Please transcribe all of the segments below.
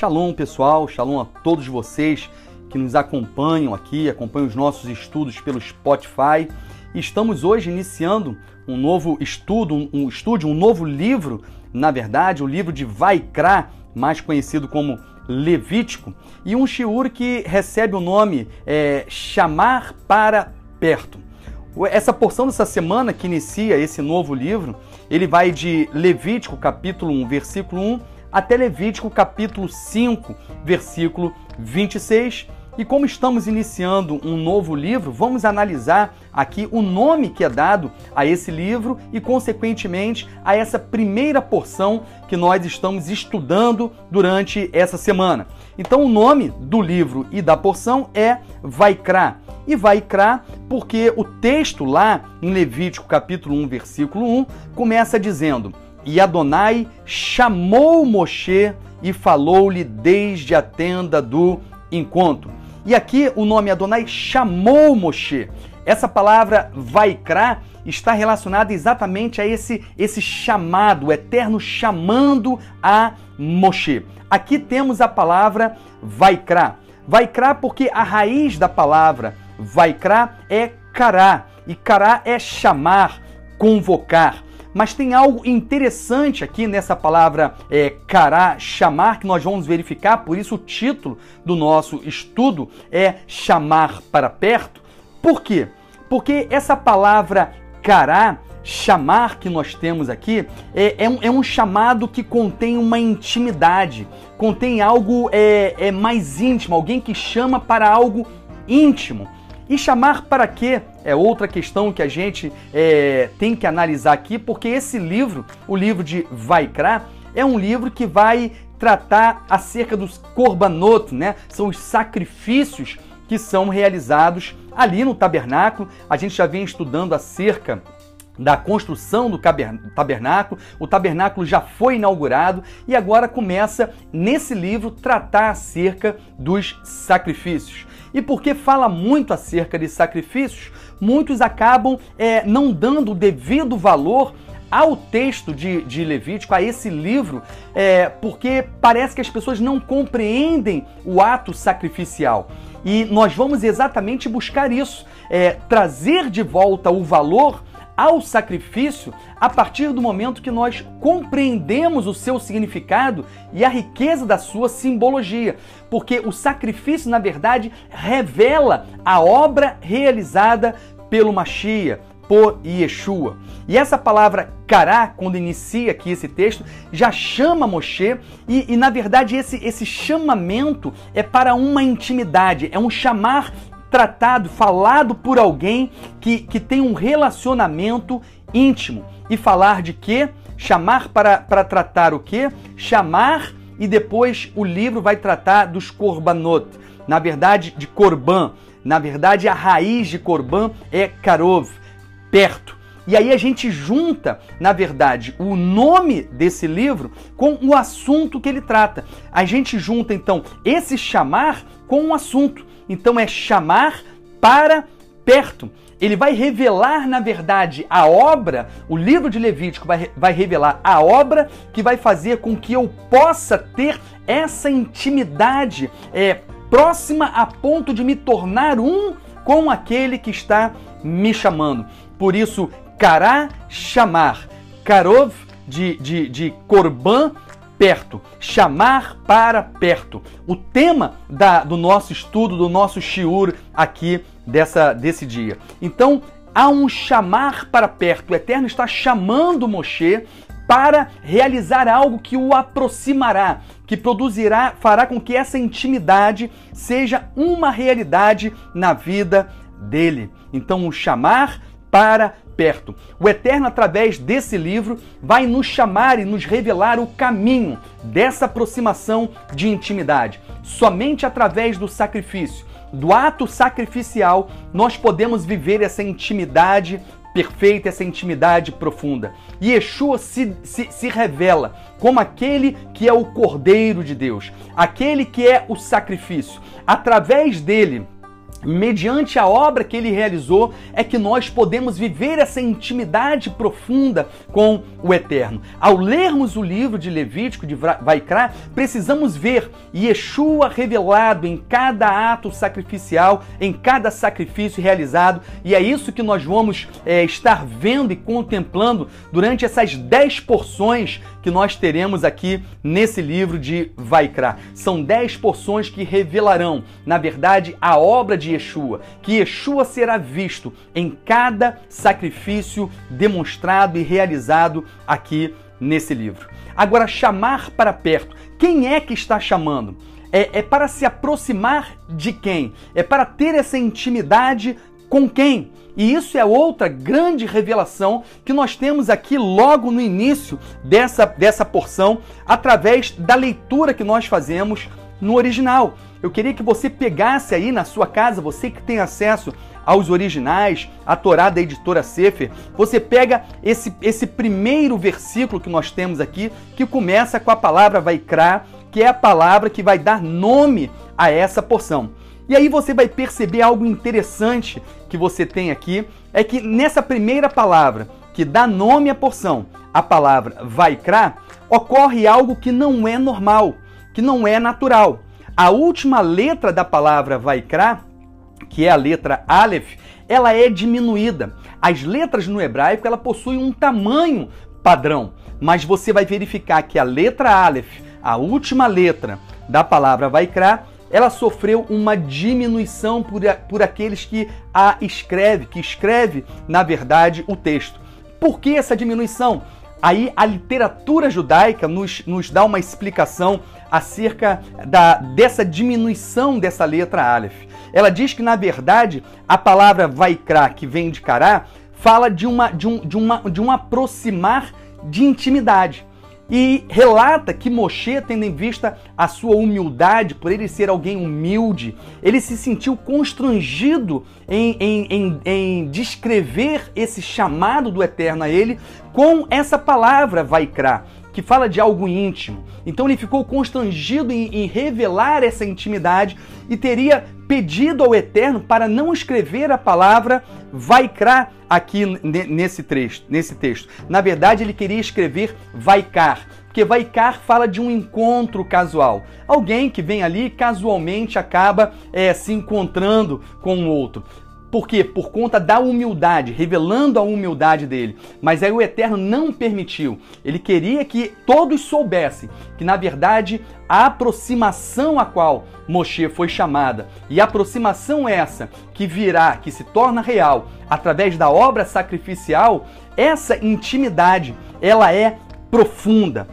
Shalom, pessoal, shalom a todos vocês que nos acompanham aqui, acompanham os nossos estudos pelo Spotify. Estamos hoje iniciando um novo estudo, um, estudo, um novo livro, na verdade, o livro de Vaikra, mais conhecido como Levítico, e um shiur que recebe o nome é, Chamar para Perto. Essa porção dessa semana que inicia esse novo livro, ele vai de Levítico capítulo 1, versículo 1 até Levítico capítulo 5, versículo 26. E como estamos iniciando um novo livro, vamos analisar aqui o nome que é dado a esse livro e, consequentemente, a essa primeira porção que nós estamos estudando durante essa semana. Então, o nome do livro e da porção é Vaikra. E Vaikra porque o texto lá em Levítico capítulo 1, versículo 1, começa dizendo: e Adonai chamou Moshe e falou-lhe desde a tenda do encontro. E aqui o nome Adonai chamou Moshe. Essa palavra vaikra está relacionada exatamente a esse, esse chamado, o eterno chamando a Moshe. Aqui temos a palavra vaikra. Vaikra porque a raiz da palavra vaikra é kará. E kará é chamar, convocar. Mas tem algo interessante aqui nessa palavra é, cará, chamar, que nós vamos verificar, por isso o título do nosso estudo é chamar para perto. Por quê? Porque essa palavra cará, chamar que nós temos aqui, é, é, um, é um chamado que contém uma intimidade, contém algo é, é mais íntimo, alguém que chama para algo íntimo. E chamar para quê? É outra questão que a gente é, tem que analisar aqui, porque esse livro, o livro de Vaikra, é um livro que vai tratar acerca dos korbanot, né? São os sacrifícios que são realizados ali no tabernáculo. A gente já vem estudando acerca da construção do tabernáculo. O tabernáculo já foi inaugurado e agora começa nesse livro tratar acerca dos sacrifícios. E porque fala muito acerca de sacrifícios, muitos acabam é, não dando o devido valor ao texto de, de Levítico, a esse livro, é, porque parece que as pessoas não compreendem o ato sacrificial. E nós vamos exatamente buscar isso, é, trazer de volta o valor ao sacrifício a partir do momento que nós compreendemos o seu significado e a riqueza da sua simbologia. Porque o sacrifício, na verdade, revela a obra realizada pelo Machia, por Yeshua. E essa palavra cará, quando inicia aqui esse texto, já chama Moshe e, e, na verdade esse, esse chamamento é para uma intimidade, é um chamar tratado, falado por alguém que, que tem um relacionamento íntimo. E falar de quê? Chamar para, para tratar o quê? Chamar e depois o livro vai tratar dos korbanot. Na verdade, de korban. Na verdade, a raiz de korban é karov, perto. E aí a gente junta, na verdade, o nome desse livro com o assunto que ele trata. A gente junta então esse chamar com um assunto. Então é chamar para perto. Ele vai revelar, na verdade, a obra, o livro de Levítico vai, vai revelar a obra que vai fazer com que eu possa ter essa intimidade é, próxima a ponto de me tornar um com aquele que está me chamando. Por isso, cará chamar, karov de, de, de korban perto, chamar para perto. O tema da, do nosso estudo, do nosso shiur aqui dessa, desse dia. Então, há um chamar para perto. O Eterno está chamando Moshe para realizar algo que o aproximará, que produzirá, fará com que essa intimidade seja uma realidade na vida dele. Então, o chamar para perto. O Eterno, através desse livro, vai nos chamar e nos revelar o caminho dessa aproximação de intimidade. Somente através do sacrifício, do ato sacrificial, nós podemos viver essa intimidade perfeita, essa intimidade profunda. E Yeshua se, se, se, revela como aquele que é o Cordeiro de Deus, aquele que é o sacrifício. Através dele, mediante a obra que ele realizou, é que nós podemos viver essa intimidade profunda com o Eterno. Ao lermos o livro de Levítico, de Vaikra, precisamos ver Yeshua revelado em cada ato sacrificial, em cada sacrifício realizado, e é isso que nós vamos é, estar vendo e contemplando durante essas dez porções que nós teremos aqui nesse livro de Vaikra. São dez porções que revelarão, na verdade, a obra de Yeshua, que Yeshua será visto em cada sacrifício demonstrado e realizado aqui nesse livro. Agora, chamar para perto. Quem é que está chamando? É, é, para se aproximar de quem? É para ter essa intimidade com quem? E isso é outra grande revelação que nós temos aqui logo no início dessa, dessa porção, através da leitura que nós fazemos no original. Eu queria que você pegasse aí na sua casa, você que tem acesso aos originais, a Torá da editora Sefer, você pega esse, esse primeiro versículo que nós temos aqui, que começa com a palavra Vaikra, que é a palavra que vai dar nome a essa porção. E aí você vai perceber algo interessante que você tem aqui, é que nessa primeira palavra, que dá nome à porção, a palavra Vaikra, ocorre algo que não é normal, que não é natural. A última letra da palavra Vaikra, que é a letra Aleph, ela é diminuída. As letras no hebraico ela possuem um tamanho padrão, mas você vai verificar que a letra Aleph, a última letra da palavra Vaikra, ela sofreu uma diminuição por, por aqueles que a escreve, que escreve, na verdade, o texto. Por que essa diminuição? Aí a literatura judaica nos, nos dá uma explicação acerca da, dessa diminuição dessa letra Aleph. Ela diz que, na verdade, a palavra Vaikra, que vem de Kará, fala de, uma, de, um, de, uma, de um aproximar de intimidade. E relata que Moshe, tendo em vista a sua humildade, por ele ser alguém humilde, ele se sentiu constrangido em, em, em, em descrever esse chamado do Eterno a ele com essa palavra Vaikra, que fala de algo íntimo. Então ele ficou constrangido em, em, revelar essa intimidade e teria pedido ao Eterno para não escrever a palavra Vaikra aqui nesse texto, nesse texto. Na verdade, ele queria escrever Vaikar, porque Vaikar fala de um encontro casual. Alguém que vem ali casualmente acaba é, se encontrando com o outro. Por quê? Por conta da humildade, revelando a humildade dele. Mas aí o Eterno não permitiu. Ele queria que todos soubessem que, na verdade, a aproximação a qual Moshe foi chamada, e a aproximação essa que virá, que se torna real através da obra sacrificial, essa intimidade, ela é profunda.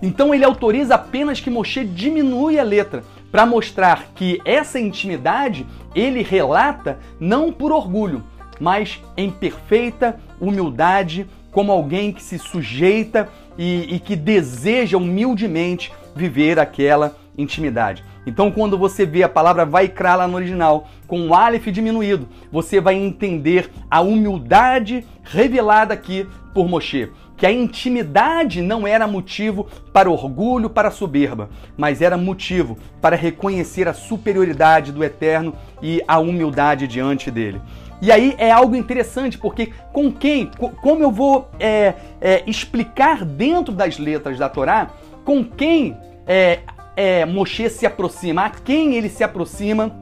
Então ele autoriza apenas que Moshe diminua a letra para mostrar que essa intimidade ele relata não por orgulho, mas em perfeita humildade, como alguém que se sujeita e, e que deseja humildemente viver aquela intimidade. Então, quando você vê a palavra vai lá no original, com o Aleph diminuído, você vai entender a humildade revelada aqui por Moshe que a intimidade não era motivo para orgulho, para soberba, mas era motivo para reconhecer a superioridade do Eterno e a humildade diante dele. E aí é algo interessante, porque com quem, como eu vou é, é, explicar dentro das letras da Torá, com quem é, é, Moshe se aproxima, a quem ele se aproxima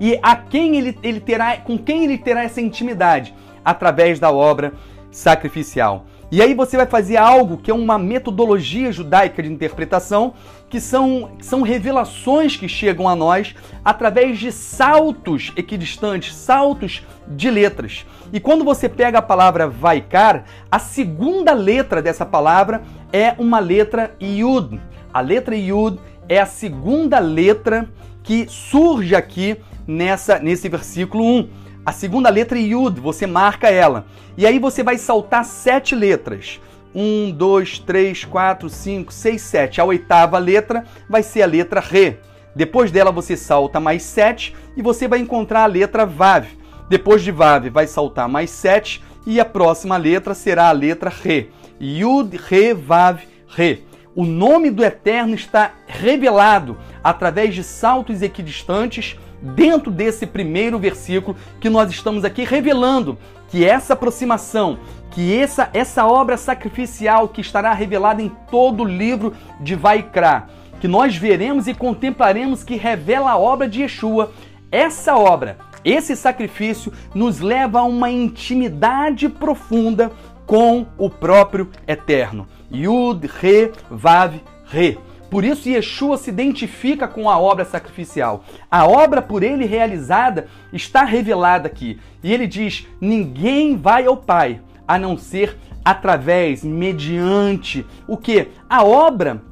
e a quem ele, ele terá, com quem ele terá essa intimidade através da obra sacrificial. E aí você vai fazer algo que é uma metodologia judaica de interpretação, que são, são revelações que chegam a nós através de saltos equidistantes, saltos de letras. E quando você pega a palavra Vaikar, a segunda letra dessa palavra é uma letra Yud. A letra Yud é a segunda letra que surge aqui nessa, nesse versículo 1. A segunda letra Yud, você marca ela. E aí você vai saltar sete letras. Um, dois, três, quatro, cinco, seis, sete. A oitava letra vai ser a letra Re. Depois dela você salta mais sete e você vai encontrar a letra Vav. Depois de Vav vai saltar mais sete e a próxima letra será a letra Re. Yud, Re, Vav, Re. O nome do Eterno está revelado através de saltos equidistantes dentro desse primeiro versículo que nós estamos aqui revelando que essa aproximação, que essa, essa obra sacrificial que estará revelada em todo o livro de Vaikra, que nós veremos e contemplaremos que revela a obra de Yeshua, essa obra, esse sacrifício nos leva a uma intimidade profunda com o próprio Eterno. Yud, Re, Vav, Re. Por isso, Yeshua se identifica com a obra sacrificial. A obra por ele realizada está revelada aqui. E ele diz: ninguém vai ao Pai a não ser através, mediante o que? A obra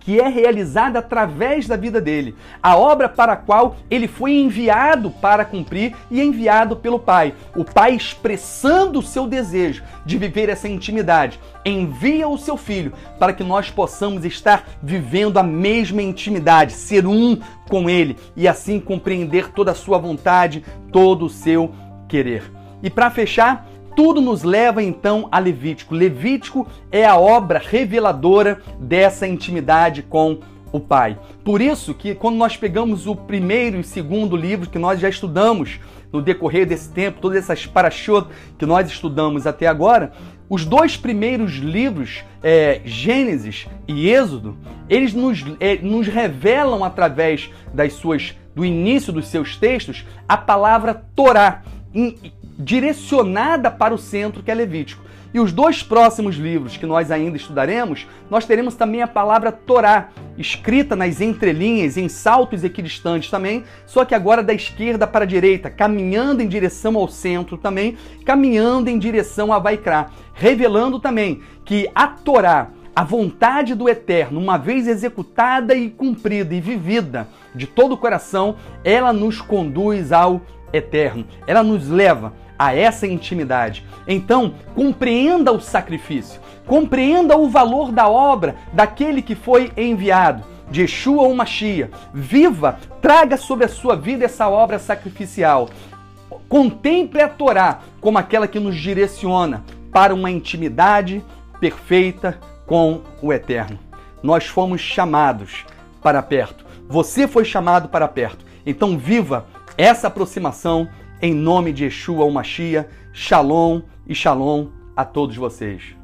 que é realizada através da vida dele, a obra para a qual ele foi enviado para cumprir e enviado pelo Pai. O Pai expressando o seu desejo de viver essa intimidade, envia o seu filho para que nós possamos estar vivendo a mesma intimidade, ser um com ele e assim compreender toda a sua vontade, todo o seu querer. E para fechar, tudo nos leva então a Levítico. Levítico é a obra reveladora dessa intimidade com o Pai. Por isso que quando nós pegamos o primeiro e segundo livro que nós já estudamos no decorrer desse tempo, todas essas parashot que nós estudamos até agora, os dois primeiros livros, é, Gênesis e Êxodo, eles nos, é, nos revelam através das suas do início dos seus textos a palavra Torá, direcionada para o centro que é Levítico. E os dois próximos livros que nós ainda estudaremos, nós teremos também a palavra Torá, escrita nas entrelinhas, em saltos equidistantes também, só que agora da esquerda para a direita, caminhando em direção ao centro também, caminhando em direção a Vaikra, revelando também que a Torá, a vontade do Eterno, uma vez executada e cumprida e vivida de todo o coração, ela nos conduz ao Eterno, ela nos leva a essa intimidade. Então, compreenda o sacrifício, compreenda o valor da obra daquele que foi enviado, de Yeshua ou Machia. Viva, traga sobre a sua vida essa obra sacrificial. Contemple a Torá como aquela que nos direciona para uma intimidade perfeita com o Eterno. Nós fomos chamados para perto. Você foi chamado para perto. Então viva essa aproximação em nome de Yeshua, o Machia, Shalom e Shalom a todos vocês.